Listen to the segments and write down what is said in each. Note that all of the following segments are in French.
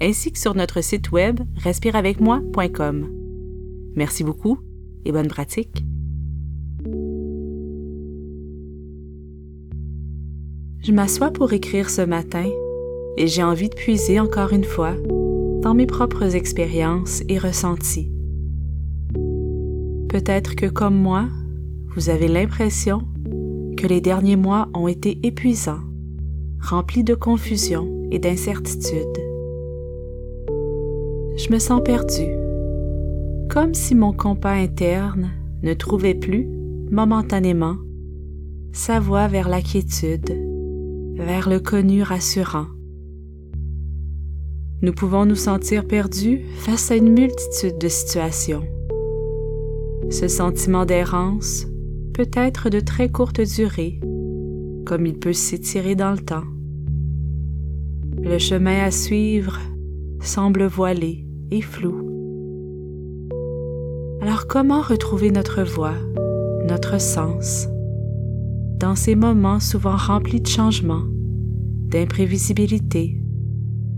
ainsi que sur notre site web respireavecmoi.com. Merci beaucoup et bonne pratique. Je m'assois pour écrire ce matin et j'ai envie de puiser encore une fois dans mes propres expériences et ressentis. Peut-être que comme moi, vous avez l'impression que les derniers mois ont été épuisants, remplis de confusion et d'incertitude je me sens perdue, comme si mon compas interne ne trouvait plus, momentanément, sa voie vers la quiétude, vers le connu rassurant. Nous pouvons nous sentir perdus face à une multitude de situations. Ce sentiment d'errance peut être de très courte durée, comme il peut s'étirer dans le temps. Le chemin à suivre semble voilé, Alors comment retrouver notre voix, notre sens, dans ces moments souvent remplis de changements, d'imprévisibilité,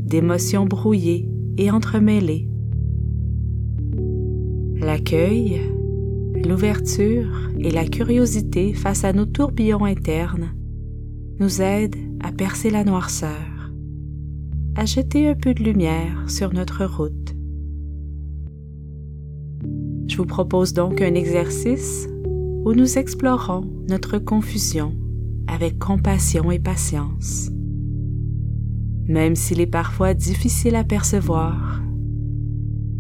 d'émotions brouillées et entremêlées? L'accueil, l'ouverture et la curiosité face à nos tourbillons internes nous aident à percer la noirceur, à jeter un peu de lumière sur notre route. Je vous propose donc un exercice où nous explorons notre confusion avec compassion et patience. Même s'il est parfois difficile à percevoir,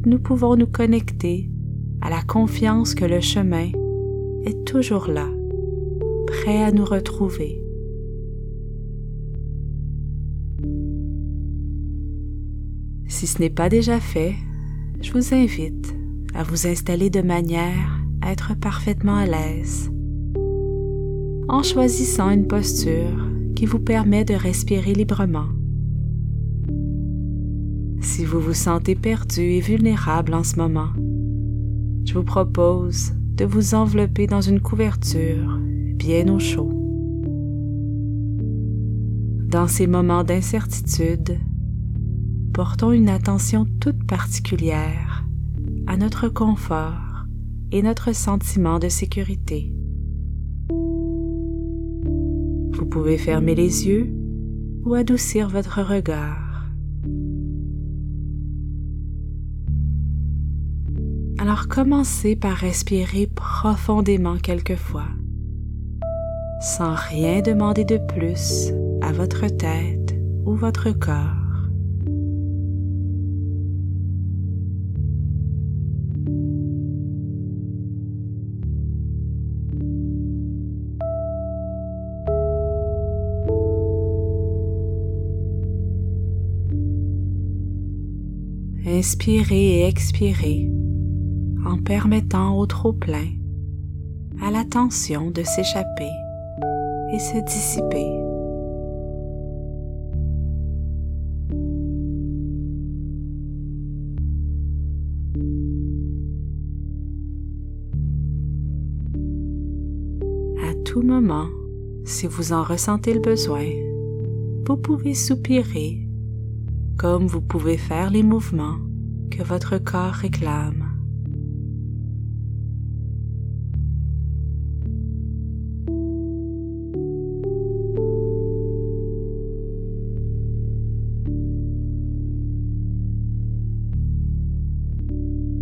nous pouvons nous connecter à la confiance que le chemin est toujours là, prêt à nous retrouver. Si ce n'est pas déjà fait, je vous invite à vous installer de manière à être parfaitement à l'aise en choisissant une posture qui vous permet de respirer librement. Si vous vous sentez perdu et vulnérable en ce moment, je vous propose de vous envelopper dans une couverture bien au chaud. Dans ces moments d'incertitude, portons une attention toute particulière à notre confort et notre sentiment de sécurité. Vous pouvez fermer les yeux ou adoucir votre regard. Alors commencez par respirer profondément quelquefois, sans rien demander de plus à votre tête ou votre corps. Inspirez et expirez en permettant au trop-plein, à la tension de s'échapper et se dissiper. À tout moment, si vous en ressentez le besoin, vous pouvez soupirer comme vous pouvez faire les mouvements que votre corps réclame.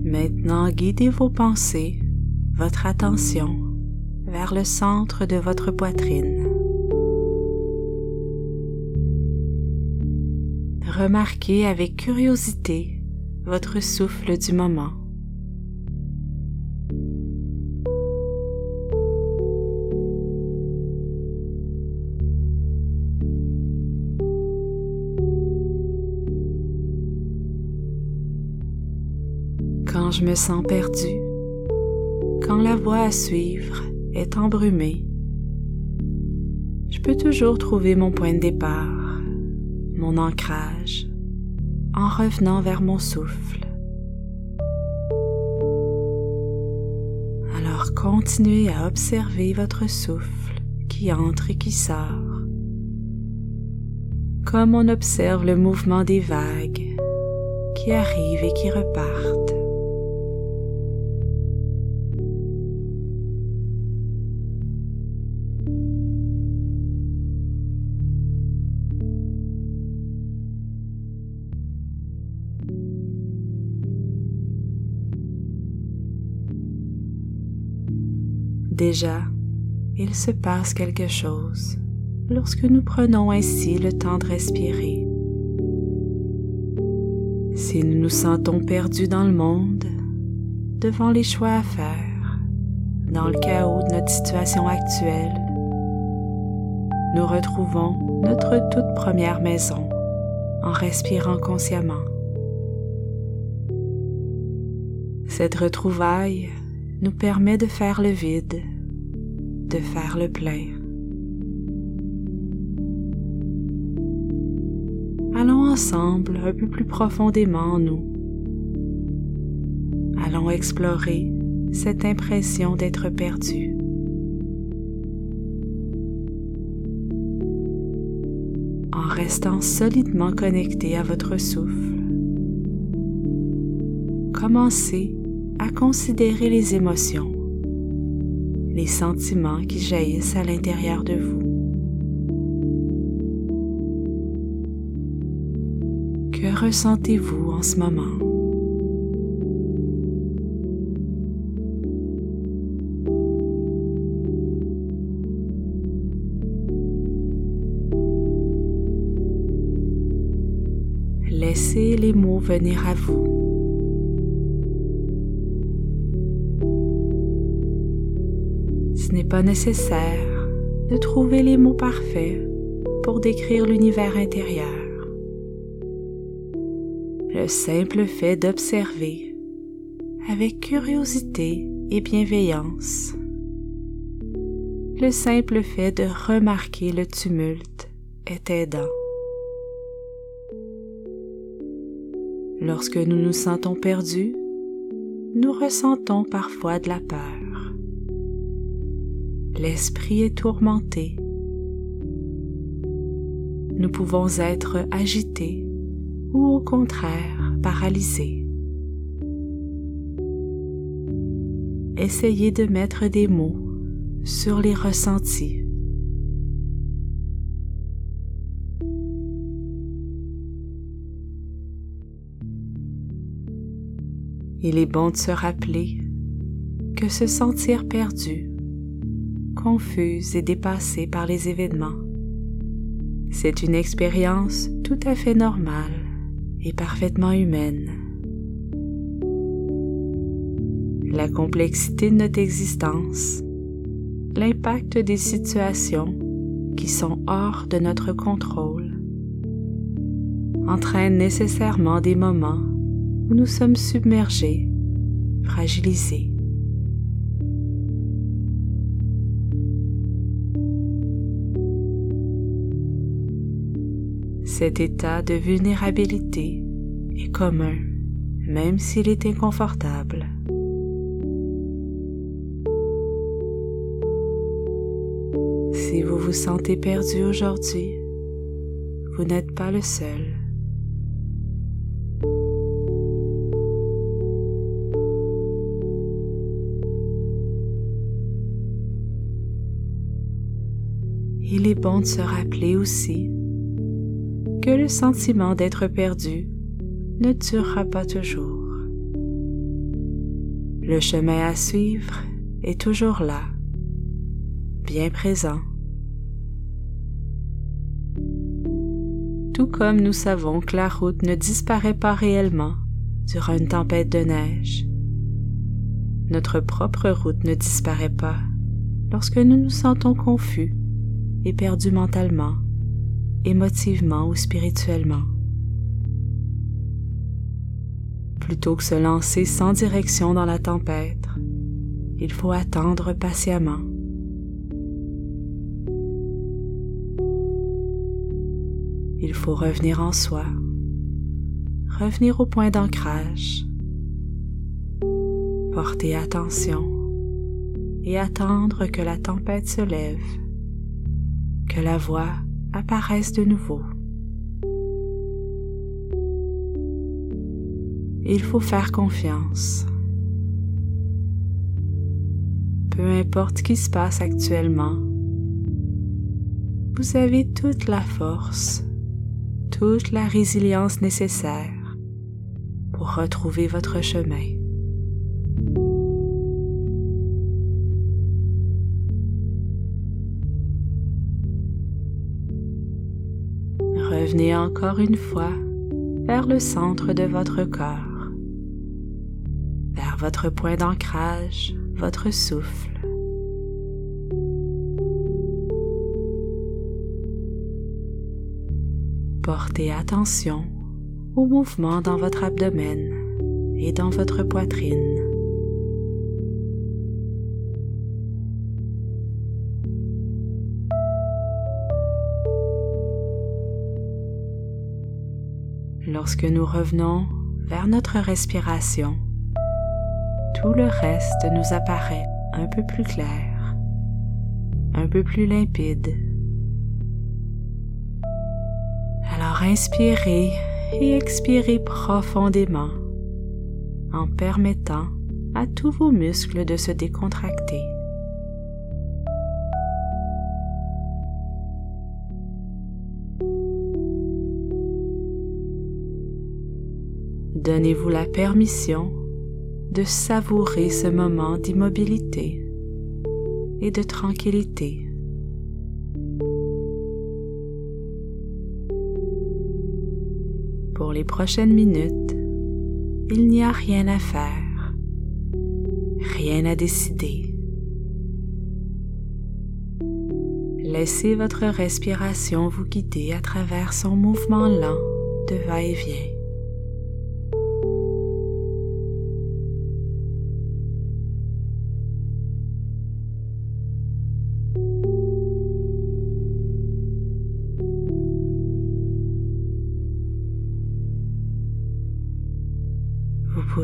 Maintenant, guidez vos pensées, votre attention vers le centre de votre poitrine. Remarquez avec curiosité votre souffle du moment. Quand je me sens perdu, quand la voie à suivre est embrumée, je peux toujours trouver mon point de départ, mon ancrage, en revenant vers mon souffle. Alors continuez à observer votre souffle qui entre et qui sort, comme on observe le mouvement des vagues qui arrivent et qui repartent. Déjà, il se passe quelque chose lorsque nous prenons ainsi le temps de respirer. Si nous nous sentons perdus dans le monde, devant les choix à faire, dans le chaos de notre situation actuelle, nous retrouvons notre toute première maison en respirant consciemment. Cette retrouvaille nous permet de faire le vide, de faire le plein. Allons ensemble un peu plus profondément en nous. Allons explorer cette impression d'être perdu. En restant solidement connecté à votre souffle, commencez à considérer les émotions, les sentiments qui jaillissent à l'intérieur de vous. Que ressentez-vous en ce moment? Laissez les mots venir à vous. Ce n'est pas nécessaire de trouver les mots parfaits pour décrire l'univers intérieur. Le simple fait d'observer avec curiosité et bienveillance, le simple fait de remarquer le tumulte est aidant. Lorsque nous nous sentons perdus, nous ressentons parfois de la peur l'esprit est tourmenté. Nous pouvons être agités ou au contraire paralysés. Essayez de mettre des mots sur les ressentis. Il est bon de se rappeler que se sentir perdu confuse et dépassée par les événements. C'est une expérience tout à fait normale et parfaitement humaine. La complexité de notre existence, l'impact des situations qui sont hors de notre contrôle, entraînent nécessairement des moments où nous sommes submergés, fragilisés. Cet état de vulnérabilité est commun, même s'il est inconfortable. Si vous vous sentez perdu aujourd'hui, vous n'êtes pas le seul. Il est bon de se rappeler aussi que le sentiment d'être perdu ne durera pas toujours. Le chemin à suivre est toujours là, bien présent. Tout comme nous savons que la route ne disparaît pas réellement durant une tempête de neige, notre propre route ne disparaît pas lorsque nous nous sentons confus et perdus mentalement émotivement ou spirituellement. Plutôt que se lancer sans direction dans la tempête, il faut attendre patiemment. Il faut revenir en soi, revenir au point d'ancrage, porter attention et attendre que la tempête se lève, que la voix apparaisse de nouveau. Il faut faire confiance. Peu importe ce qui se passe actuellement, vous avez toute la force, toute la résilience nécessaire pour retrouver votre chemin. Revenez encore une fois vers le centre de votre corps, vers votre point d'ancrage, votre souffle. Portez attention aux mouvements dans votre abdomen et dans votre poitrine. Lorsque nous revenons vers notre respiration, tout le reste nous apparaît un peu plus clair, un peu plus limpide. Alors inspirez et expirez profondément en permettant à tous vos muscles de se décontracter. Donnez-vous la permission de savourer ce moment d'immobilité et de tranquillité. Pour les prochaines minutes, il n'y a rien à faire, rien à décider. Laissez votre respiration vous guider à travers son mouvement lent de va-et-vient.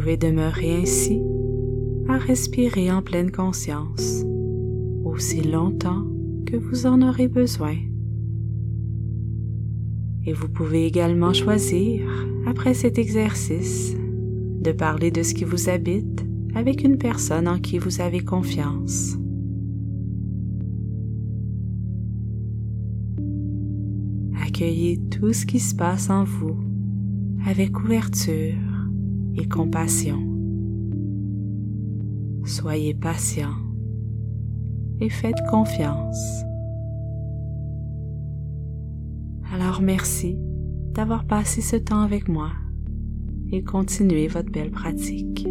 Pouvez demeurer ainsi à respirer en pleine conscience aussi longtemps que vous en aurez besoin. Et vous pouvez également choisir, après cet exercice, de parler de ce qui vous habite avec une personne en qui vous avez confiance. Accueillez tout ce qui se passe en vous avec ouverture et compassion. Soyez patient et faites confiance. Alors merci d'avoir passé ce temps avec moi et continuez votre belle pratique.